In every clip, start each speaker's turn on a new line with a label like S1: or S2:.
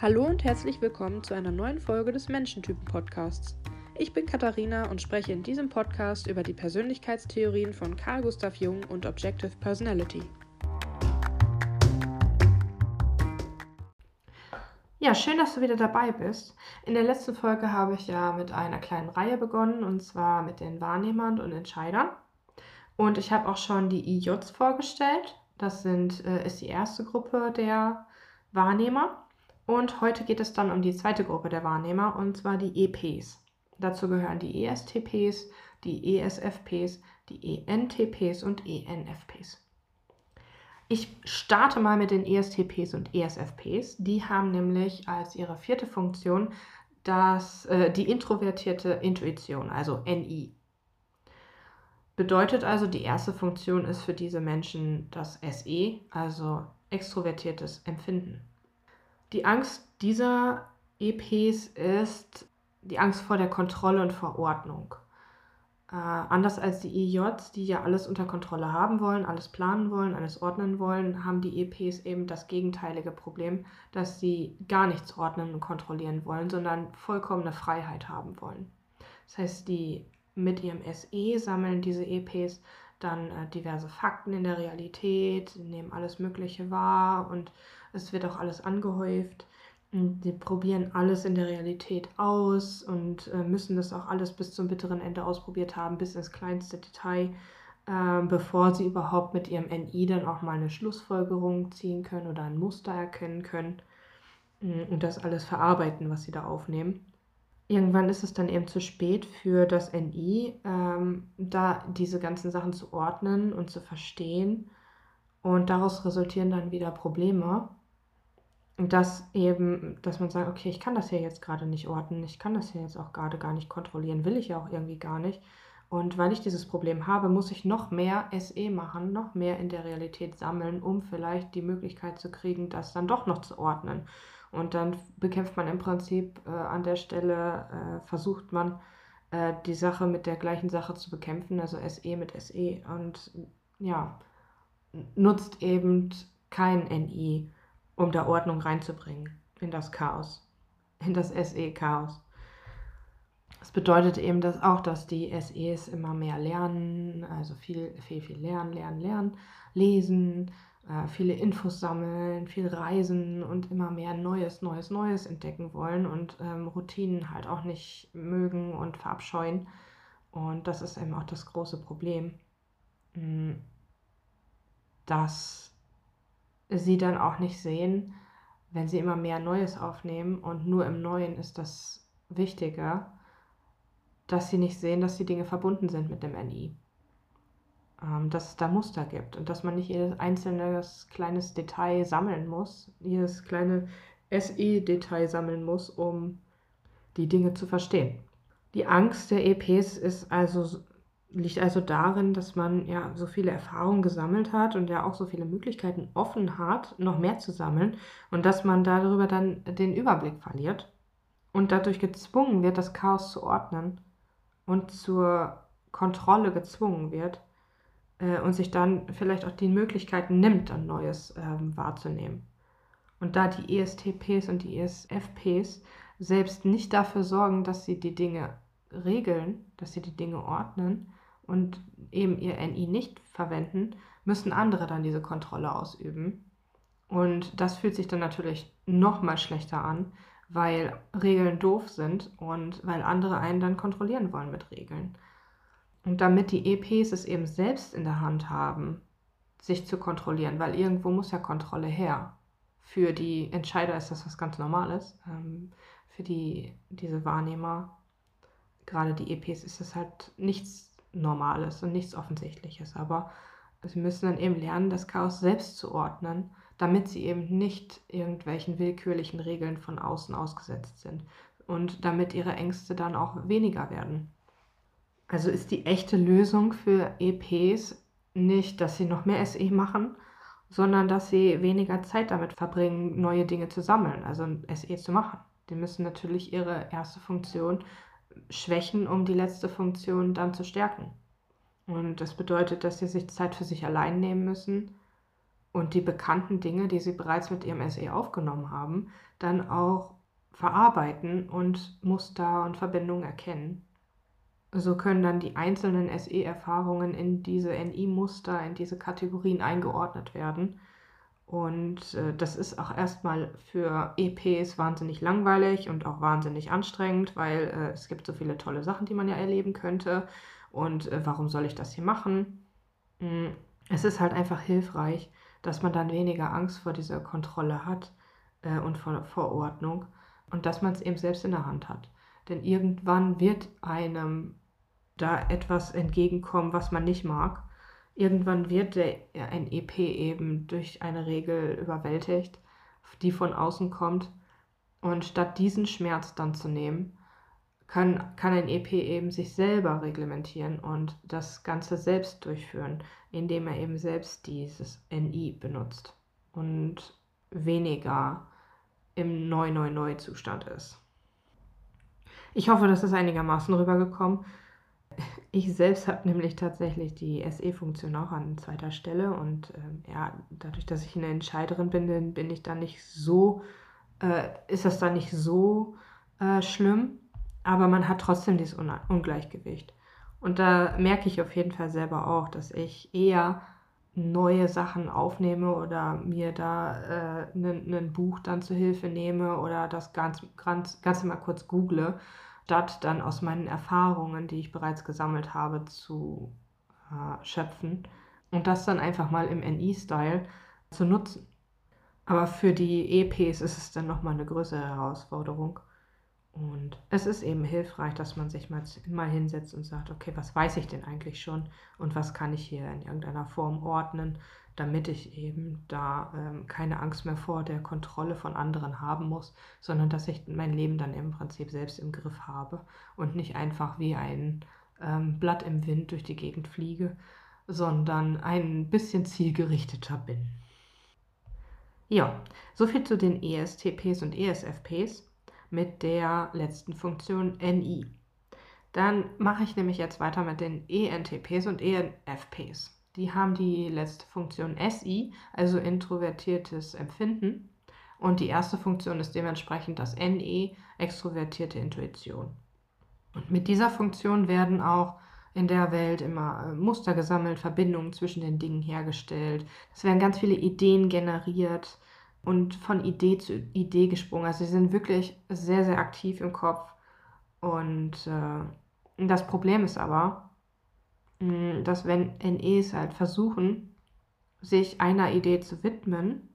S1: Hallo und herzlich willkommen zu einer neuen Folge des Menschentypen-Podcasts. Ich bin Katharina und spreche in diesem Podcast über die Persönlichkeitstheorien von Carl Gustav Jung und Objective Personality. Ja, schön, dass du wieder dabei bist. In der letzten Folge habe ich ja mit einer kleinen Reihe begonnen und zwar mit den Wahrnehmern und Entscheidern. Und ich habe auch schon die IJs vorgestellt. Das sind, äh, ist die erste Gruppe der Wahrnehmer. Und heute geht es dann um die zweite Gruppe der Wahrnehmer, und zwar die EPs. Dazu gehören die ESTPs, die ESFPs, die ENTPs und ENFPs. Ich starte mal mit den ESTPs und ESFPs. Die haben nämlich als ihre vierte Funktion das, äh, die introvertierte Intuition, also NI. Bedeutet also, die erste Funktion ist für diese Menschen das SE, also extrovertiertes Empfinden. Die Angst dieser EPs ist die Angst vor der Kontrolle und vor Ordnung. Äh, anders als die EJs, die ja alles unter Kontrolle haben wollen, alles planen wollen, alles ordnen wollen, haben die EPs eben das gegenteilige Problem, dass sie gar nichts ordnen und kontrollieren wollen, sondern vollkommene Freiheit haben wollen. Das heißt, die mit ihrem SE sammeln diese EPs dann äh, diverse Fakten in der Realität, nehmen alles Mögliche wahr und es wird auch alles angehäuft. Und die probieren alles in der Realität aus und äh, müssen das auch alles bis zum bitteren Ende ausprobiert haben, bis ins kleinste Detail, äh, bevor sie überhaupt mit ihrem NI dann auch mal eine Schlussfolgerung ziehen können oder ein Muster erkennen können mm, und das alles verarbeiten, was sie da aufnehmen irgendwann ist es dann eben zu spät für das NI, ähm, da diese ganzen Sachen zu ordnen und zu verstehen. Und daraus resultieren dann wieder Probleme. Und das eben, dass man sagt, okay, ich kann das hier jetzt gerade nicht ordnen, ich kann das hier jetzt auch gerade gar nicht kontrollieren, will ich ja auch irgendwie gar nicht. Und weil ich dieses Problem habe, muss ich noch mehr SE machen, noch mehr in der Realität sammeln, um vielleicht die Möglichkeit zu kriegen, das dann doch noch zu ordnen. Und dann bekämpft man im Prinzip äh, an der Stelle, äh, versucht man äh, die Sache mit der gleichen Sache zu bekämpfen, also SE mit SE und ja, nutzt eben kein NI, um da Ordnung reinzubringen in das Chaos, in das SE-Chaos. Das bedeutet eben dass auch, dass die SEs immer mehr lernen, also viel, viel, viel lernen, lernen, lernen, lesen, äh, viele Infos sammeln, viel reisen und immer mehr Neues, Neues, Neues entdecken wollen und ähm, Routinen halt auch nicht mögen und verabscheuen. Und das ist eben auch das große Problem, mm, dass sie dann auch nicht sehen, wenn sie immer mehr Neues aufnehmen und nur im Neuen ist das wichtiger, dass sie nicht sehen, dass die Dinge verbunden sind mit dem NI ähm, dass es da Muster gibt und dass man nicht jedes einzelne kleines Detail sammeln muss, jedes kleine SE-Detail sammeln muss, um die Dinge zu verstehen. Die Angst der EPs ist also, liegt also darin, dass man ja so viele Erfahrungen gesammelt hat und ja auch so viele Möglichkeiten offen hat, noch mehr zu sammeln und dass man darüber dann den Überblick verliert und dadurch gezwungen wird, das Chaos zu ordnen und zur Kontrolle gezwungen wird äh, und sich dann vielleicht auch die Möglichkeiten nimmt, dann Neues ähm, wahrzunehmen. Und da die ESTPs und die ESFPs selbst nicht dafür sorgen, dass sie die Dinge regeln, dass sie die Dinge ordnen und eben ihr NI nicht verwenden, müssen andere dann diese Kontrolle ausüben. Und das fühlt sich dann natürlich noch mal schlechter an, weil Regeln doof sind und weil andere einen dann kontrollieren wollen mit Regeln. Und damit die EPs es eben selbst in der Hand haben, sich zu kontrollieren, weil irgendwo muss ja Kontrolle her. Für die Entscheider ist das was ganz Normales. Ähm, für die, diese Wahrnehmer, gerade die EPs, ist es halt nichts Normales und nichts Offensichtliches. Aber sie müssen dann eben lernen, das Chaos selbst zu ordnen, damit sie eben nicht irgendwelchen willkürlichen Regeln von außen ausgesetzt sind. Und damit ihre Ängste dann auch weniger werden. Also ist die echte Lösung für EPs nicht, dass sie noch mehr SE machen, sondern dass sie weniger Zeit damit verbringen, neue Dinge zu sammeln, also SE zu machen. Die müssen natürlich ihre erste Funktion schwächen, um die letzte Funktion dann zu stärken. Und das bedeutet, dass sie sich Zeit für sich allein nehmen müssen und die bekannten Dinge, die sie bereits mit ihrem SE aufgenommen haben, dann auch verarbeiten und Muster und Verbindungen erkennen. So können dann die einzelnen SE-Erfahrungen in diese NI-Muster, in diese Kategorien eingeordnet werden. Und äh, das ist auch erstmal für EPs wahnsinnig langweilig und auch wahnsinnig anstrengend, weil äh, es gibt so viele tolle Sachen, die man ja erleben könnte. Und äh, warum soll ich das hier machen? Mm, es ist halt einfach hilfreich, dass man dann weniger Angst vor dieser Kontrolle hat äh, und vor Verordnung und dass man es eben selbst in der Hand hat. Denn irgendwann wird einem da etwas entgegenkommen, was man nicht mag. Irgendwann wird der, ein EP eben durch eine Regel überwältigt, die von außen kommt. Und statt diesen Schmerz dann zu nehmen, kann, kann ein EP eben sich selber reglementieren und das Ganze selbst durchführen, indem er eben selbst dieses NI benutzt und weniger im Neu-Neu-Neu-Zustand ist. Ich hoffe, das ist einigermaßen rübergekommen. Ich selbst habe nämlich tatsächlich die SE-Funktion auch an zweiter Stelle und ähm, ja, dadurch, dass ich eine Entscheiderin bin, bin ich da nicht so, äh, ist das dann nicht so äh, schlimm, aber man hat trotzdem dieses Ungleichgewicht. Und da merke ich auf jeden Fall selber auch, dass ich eher neue Sachen aufnehme oder mir da ein äh, Buch dann zur Hilfe nehme oder das ganz, ganz, Ganze mal kurz google, statt dann aus meinen Erfahrungen, die ich bereits gesammelt habe, zu äh, schöpfen und das dann einfach mal im NI-Style zu nutzen. Aber für die EPs ist es dann nochmal eine größere Herausforderung. Und es ist eben hilfreich, dass man sich mal, mal hinsetzt und sagt, okay, was weiß ich denn eigentlich schon und was kann ich hier in irgendeiner Form ordnen, damit ich eben da ähm, keine Angst mehr vor der Kontrolle von anderen haben muss, sondern dass ich mein Leben dann im Prinzip selbst im Griff habe und nicht einfach wie ein ähm, Blatt im Wind durch die Gegend fliege, sondern ein bisschen zielgerichteter bin. Ja, soviel zu den ESTPs und ESFPs mit der letzten Funktion NI. Dann mache ich nämlich jetzt weiter mit den ENTPs und ENFPs. Die haben die letzte Funktion SI, also introvertiertes Empfinden. Und die erste Funktion ist dementsprechend das NE, extrovertierte Intuition. Und mit dieser Funktion werden auch in der Welt immer äh, Muster gesammelt, Verbindungen zwischen den Dingen hergestellt. Es werden ganz viele Ideen generiert und von Idee zu Idee gesprungen. Also sie sind wirklich sehr, sehr aktiv im Kopf. Und äh, das Problem ist aber, dass wenn NEs halt versuchen, sich einer Idee zu widmen,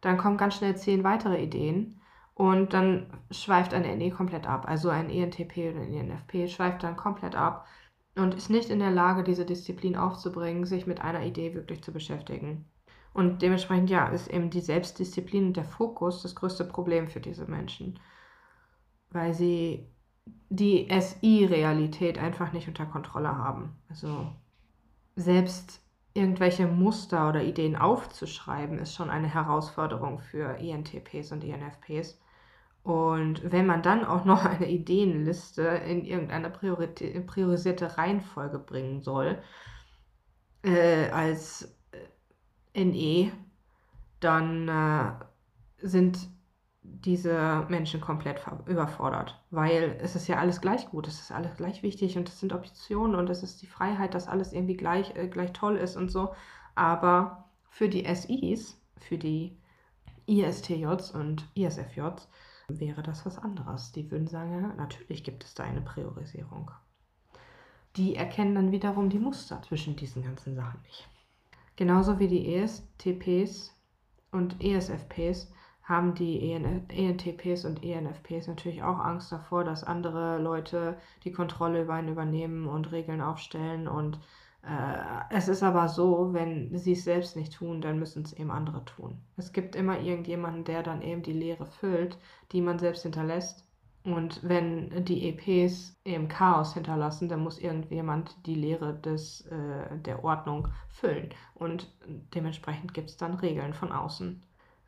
S1: dann kommen ganz schnell zehn weitere Ideen und dann schweift ein NE komplett ab. Also ein ENTP oder ein ENFP schweift dann komplett ab und ist nicht in der Lage, diese Disziplin aufzubringen, sich mit einer Idee wirklich zu beschäftigen. Und dementsprechend, ja, ist eben die Selbstdisziplin und der Fokus das größte Problem für diese Menschen. Weil sie die SI-Realität einfach nicht unter Kontrolle haben. Also selbst irgendwelche Muster oder Ideen aufzuschreiben, ist schon eine Herausforderung für ENTPs und ENFPs. Und wenn man dann auch noch eine Ideenliste in irgendeine priorisierte Reihenfolge bringen soll, äh, als NE, dann äh, sind diese Menschen komplett überfordert, weil es ist ja alles gleich gut, es ist alles gleich wichtig und es sind Optionen und es ist die Freiheit, dass alles irgendwie gleich, äh, gleich toll ist und so. Aber für die SIs, für die ISTJs und ISFJs wäre das was anderes. Die würden sagen, ja, natürlich gibt es da eine Priorisierung. Die erkennen dann wiederum die Muster zwischen diesen ganzen Sachen nicht. Genauso wie die ESTPs und ESFPs haben die ENTPs und ENFPs natürlich auch Angst davor, dass andere Leute die Kontrolle über einen übernehmen und Regeln aufstellen. Und äh, es ist aber so, wenn sie es selbst nicht tun, dann müssen es eben andere tun. Es gibt immer irgendjemanden, der dann eben die Leere füllt, die man selbst hinterlässt. Und wenn die EPs eben Chaos hinterlassen, dann muss irgendjemand die Lehre des, äh, der Ordnung füllen. Und dementsprechend gibt es dann Regeln von außen.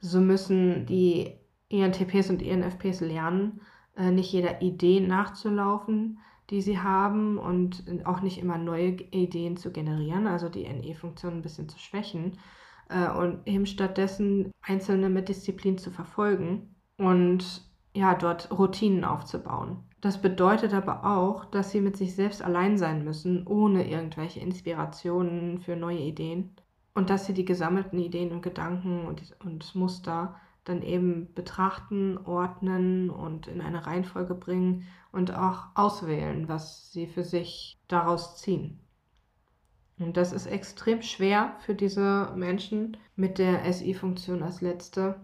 S1: So müssen die ENTPs und ENFPs lernen, äh, nicht jeder Idee nachzulaufen, die sie haben und auch nicht immer neue Ideen zu generieren, also die NE-Funktion ein bisschen zu schwächen. äh, und eben stattdessen Einzelne mit Disziplin zu verfolgen und ja, dort Routinen aufzubauen. Das bedeutet aber auch, dass sie mit sich selbst allein sein müssen, ohne irgendwelche Inspirationen für neue Ideen. Und dass sie die gesammelten Ideen und Gedanken und, und Muster dann eben betrachten, ordnen und in eine Reihenfolge bringen und auch auswählen, was sie für sich daraus ziehen. Und das ist extrem schwer für diese Menschen mit der SI-Funktion als letzte.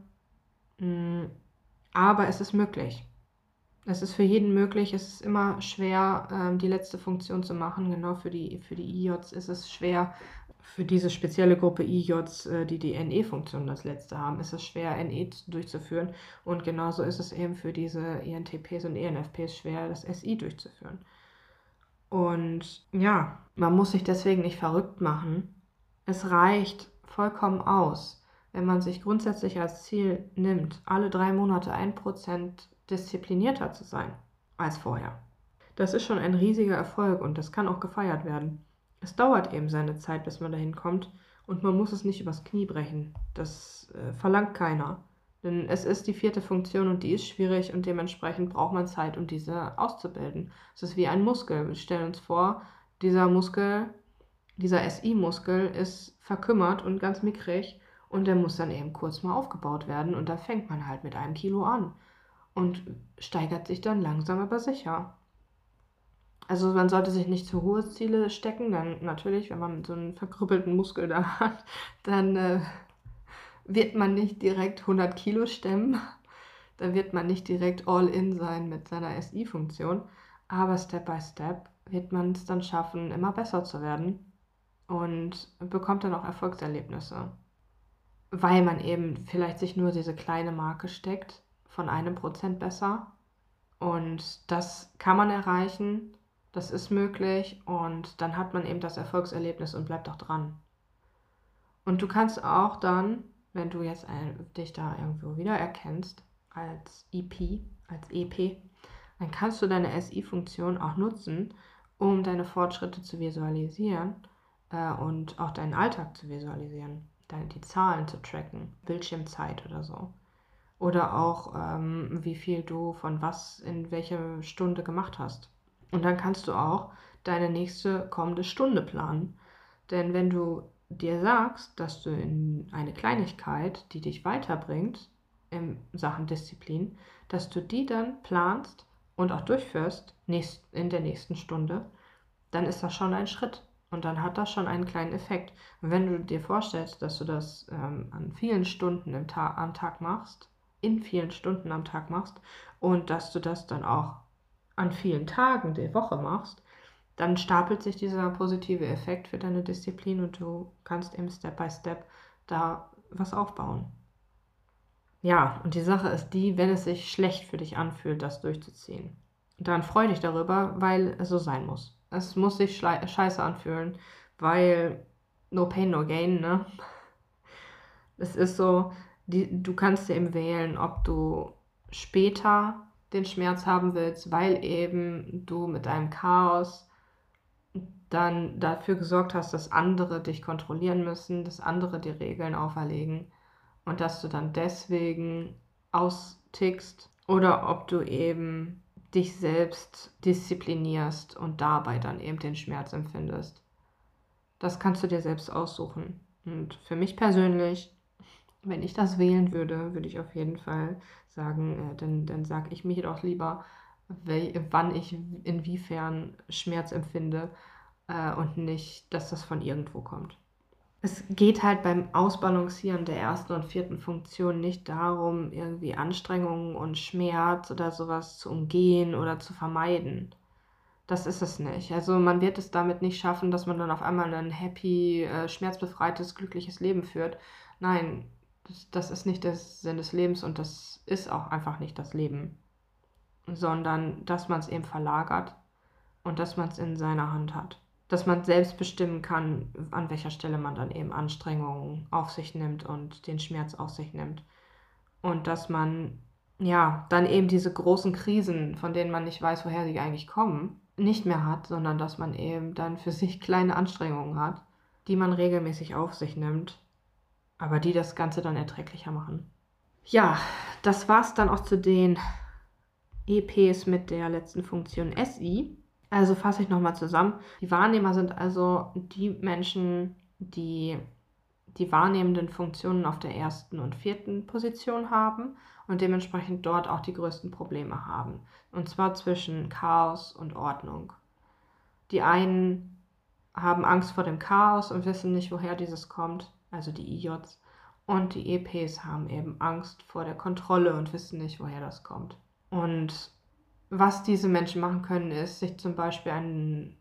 S1: Mm, aber es ist möglich. Es ist für jeden möglich. Es ist immer schwer, ähm, die letzte Funktion zu machen. Genau für die, für die IJs ist es schwer. Für diese spezielle Gruppe IJs, äh, die die NE-Funktion als letzte haben, ist es schwer, NE durchzuführen. Und genauso ist es eben für diese INTPs und ENFPs schwer, das SI durchzuführen. Und ja, man muss sich deswegen nicht verrückt machen. Es reicht vollkommen aus, wenn man sich grundsätzlich als Ziel nimmt, alle drei Monate ein Prozent disziplinierter zu sein als vorher. Das ist schon ein riesiger Erfolg und das kann auch gefeiert werden. Es dauert eben seine Zeit, bis man dahin kommt und man muss es nicht übers Knie brechen. Das äh, verlangt keiner. Denn es ist die vierte Funktion und die ist schwierig und dementsprechend braucht man Zeit, um diese auszubilden. Es ist wie ein Muskel. Wir stellen uns vor, dieser Muskel, dieser SI-Muskel ist verkümmert und ganz mickrig und der muss dann eben kurz mal aufgebaut werden und da fängt man halt mit einem Kilo an und steigert sich dann langsam aber sicher. Also man sollte sich nicht zu hohe Ziele stecken, dann natürlich, wenn man so einen verkrüppelten Muskel da hat, dann äh, wird man nicht direkt 100 Kilo stemmen. Da wird man nicht direkt all in sein mit seiner SI-Funktion. Aber Step by Step wird man es dann schaffen, immer besser zu werden und bekommt dann auch Erfolgserlebnisse. Weil man eben vielleicht sich nur diese kleine Marke steckt, von einem Prozent besser. Und das kann man erreichen, das ist möglich und dann hat man eben das Erfolgserlebnis und bleibt auch dran. Und du kannst auch dann wenn du jetzt ein, dich da irgendwo wiedererkennst als EP, als EP, dann kannst du deine SI-Funktion auch nutzen, um deine Fortschritte zu visualisieren äh, und auch deinen Alltag zu visualisieren, deine, die Zahlen zu tracken, Bildschirmzeit oder so. Oder auch, ähm, wie viel du von was in welcher Stunde gemacht hast. Und dann kannst du auch deine nächste kommende Stunde planen. Denn wenn du dir sagst, dass du in eine Kleinigkeit, die dich weiterbringt in Sachen Disziplin, dass du die dann planst und auch durchführst in der nächsten Stunde, dann ist das schon ein Schritt und dann hat das schon einen kleinen Effekt. Und wenn du dir vorstellst, dass du das ähm, an vielen Stunden im Ta am Tag machst, in vielen Stunden am Tag machst und dass du das dann auch an vielen Tagen der Woche machst, dann stapelt sich dieser positive Effekt für deine Disziplin und du kannst eben Step by Step da was aufbauen. Ja, und die Sache ist die, wenn es sich schlecht für dich anfühlt, das durchzuziehen, dann freu dich darüber, weil es so sein muss. Es muss sich scheiße anfühlen, weil no pain, no gain, ne? Es ist so, die, du kannst eben wählen, ob du später den Schmerz haben willst, weil eben du mit deinem Chaos dann dafür gesorgt hast, dass andere dich kontrollieren müssen, dass andere die Regeln auferlegen und dass du dann deswegen austickst oder ob du eben dich selbst disziplinierst und dabei dann eben den Schmerz empfindest. Das kannst du dir selbst aussuchen. Und für mich persönlich, wenn ich das wählen würde, würde ich auf jeden Fall sagen, äh, dann, dann sage ich mir doch lieber, wann ich inwiefern Schmerz empfinde äh, und nicht, dass das von irgendwo kommt. Es geht halt beim Ausbalancieren der ersten und vierten Funktion nicht darum, irgendwie Anstrengungen und Schmerz oder sowas zu umgehen oder zu vermeiden. Das ist es nicht. Also man wird es damit nicht schaffen, dass man dann auf einmal ein happy, äh, schmerzbefreites, glückliches Leben führt. Nein, das, ist nicht der Sinn des Lebens und das ist auch einfach nicht das Leben. Sondern dass man es eben verlagert und dass man es in seiner Hand hat dass man selbst bestimmen kann, an welcher Stelle man dann eben Anstrengungen auf sich nimmt und den Schmerz auf sich nimmt. Und dass man ja dann eben diese großen Krisen, von denen man nicht weiß, woher sie eigentlich kommen, nicht mehr hat, sondern dass man eben dann für sich kleine Anstrengungen hat, die man regelmäßig auf sich nimmt aber die das Ganze dann erträglicher machen. Ja, das war's dann auch zu den EPs mit der letzten Funktion SI. Also fasse ich nochmal zusammen. Die Wahrnehmer sind also die Menschen, die die wahrnehmenden Funktionen auf der ersten und vierten Position haben und dementsprechend dort auch die größten Probleme haben. Und zwar zwischen Chaos und Ordnung. Die einen haben Angst vor dem Chaos und wissen nicht, woher dieses kommt, also die IJs. Und die EPs haben eben Angst vor der Kontrolle und wissen nicht, woher das kommt. Und was diese Menschen machen können, ist sich zum Beispiel einen,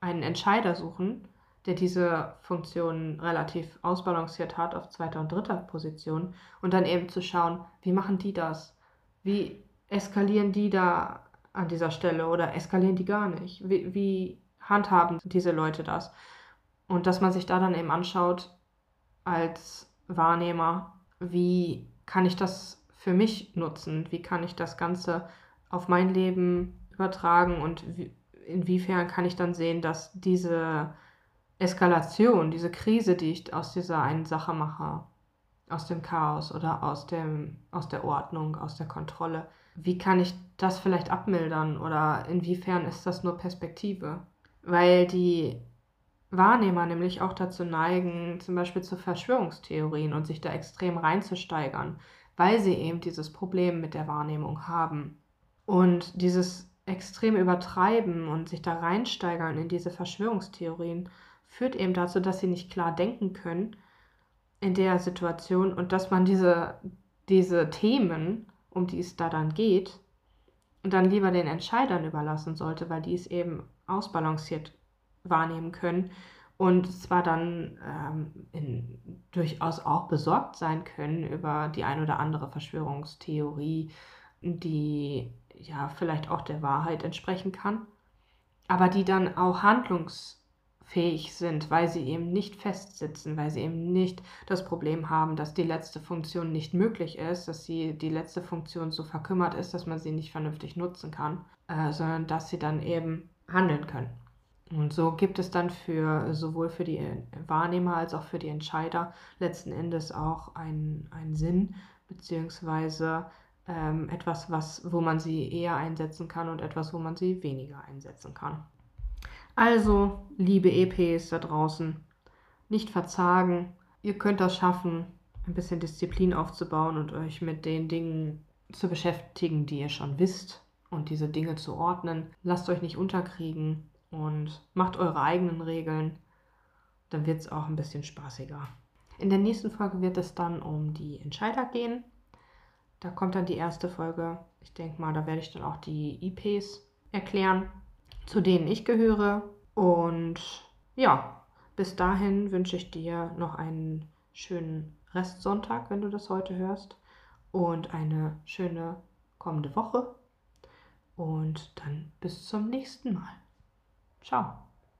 S1: einen Entscheider suchen, der diese Funktion relativ ausbalanciert hat auf zweiter und dritter Position und dann eben zu schauen, wie machen die das? Wie eskalieren die da an dieser Stelle oder eskalieren die gar nicht? Wie, wie handhaben diese Leute das? Und dass man sich da dann eben anschaut als Wahrnehmer, wie kann ich das für mich nutzen? Wie kann ich das Ganze auf mein Leben übertragen und wie, inwiefern kann ich dann sehen, dass diese Eskalation, diese Krise, die ich aus dieser einen Sache mache, aus dem Chaos oder aus, dem, aus der Ordnung, aus der Kontrolle, wie kann ich das vielleicht abmildern oder inwiefern ist das nur Perspektive? Weil die Wahrnehmer nämlich auch dazu neigen, zum Beispiel zu Verschwörungstheorien und sich da extrem reinzusteigern, weil sie eben dieses Problem mit der Wahrnehmung haben. Und dieses extrem übertreiben und sich da reinsteigern in diese Verschwörungstheorien führt eben dazu, dass sie nicht klar denken können in der Situation und dass man diese, diese Themen, um die es da dann geht, dann lieber den Entscheidern überlassen sollte, weil die es eben ausbalanciert wahrnehmen können und zwar dann ähm, in, durchaus auch besorgt sein können über die ein oder andere Verschwörungstheorie, die ja vielleicht auch der Wahrheit entsprechen kann, aber die dann auch handlungs fähig sind, weil sie eben nicht festsitzen, weil sie eben nicht das Problem haben, dass die letzte Funktion nicht möglich ist, dass sie die letzte Funktion so verkümmert ist, dass man sie nicht vernünftig nutzen kann, äh, sondern dass sie dann eben handeln können. Und so gibt es dann für sowohl für die Wahrnehmer als auch für die Entscheider letzten Endes auch einen, einen Sinn, beziehungsweise ähm, etwas, was, wo man sie eher einsetzen kann und etwas, wo man sie weniger einsetzen kann. Also, liebe EPs da draußen, nicht verzagen. Ihr könnt das schaffen, ein bisschen Disziplin aufzubauen und euch mit den Dingen zu beschäftigen, die ihr schon wisst und diese Dinge zu ordnen. Lasst euch nicht unterkriegen und macht eure eigenen Regeln. Dann wird es auch ein bisschen spaßiger. In der nächsten Folge wird es dann um die Entscheider gehen. Da kommt dann die erste Folge. Ich denke mal, da werde ich dann auch die IPs erklären zu denen ich gehöre. Und ja, bis dahin wünsche ich dir noch einen schönen Restsonntag, wenn du das heute hörst. Und eine schöne kommende Woche. Und dann bis zum nächsten Mal. Tchau!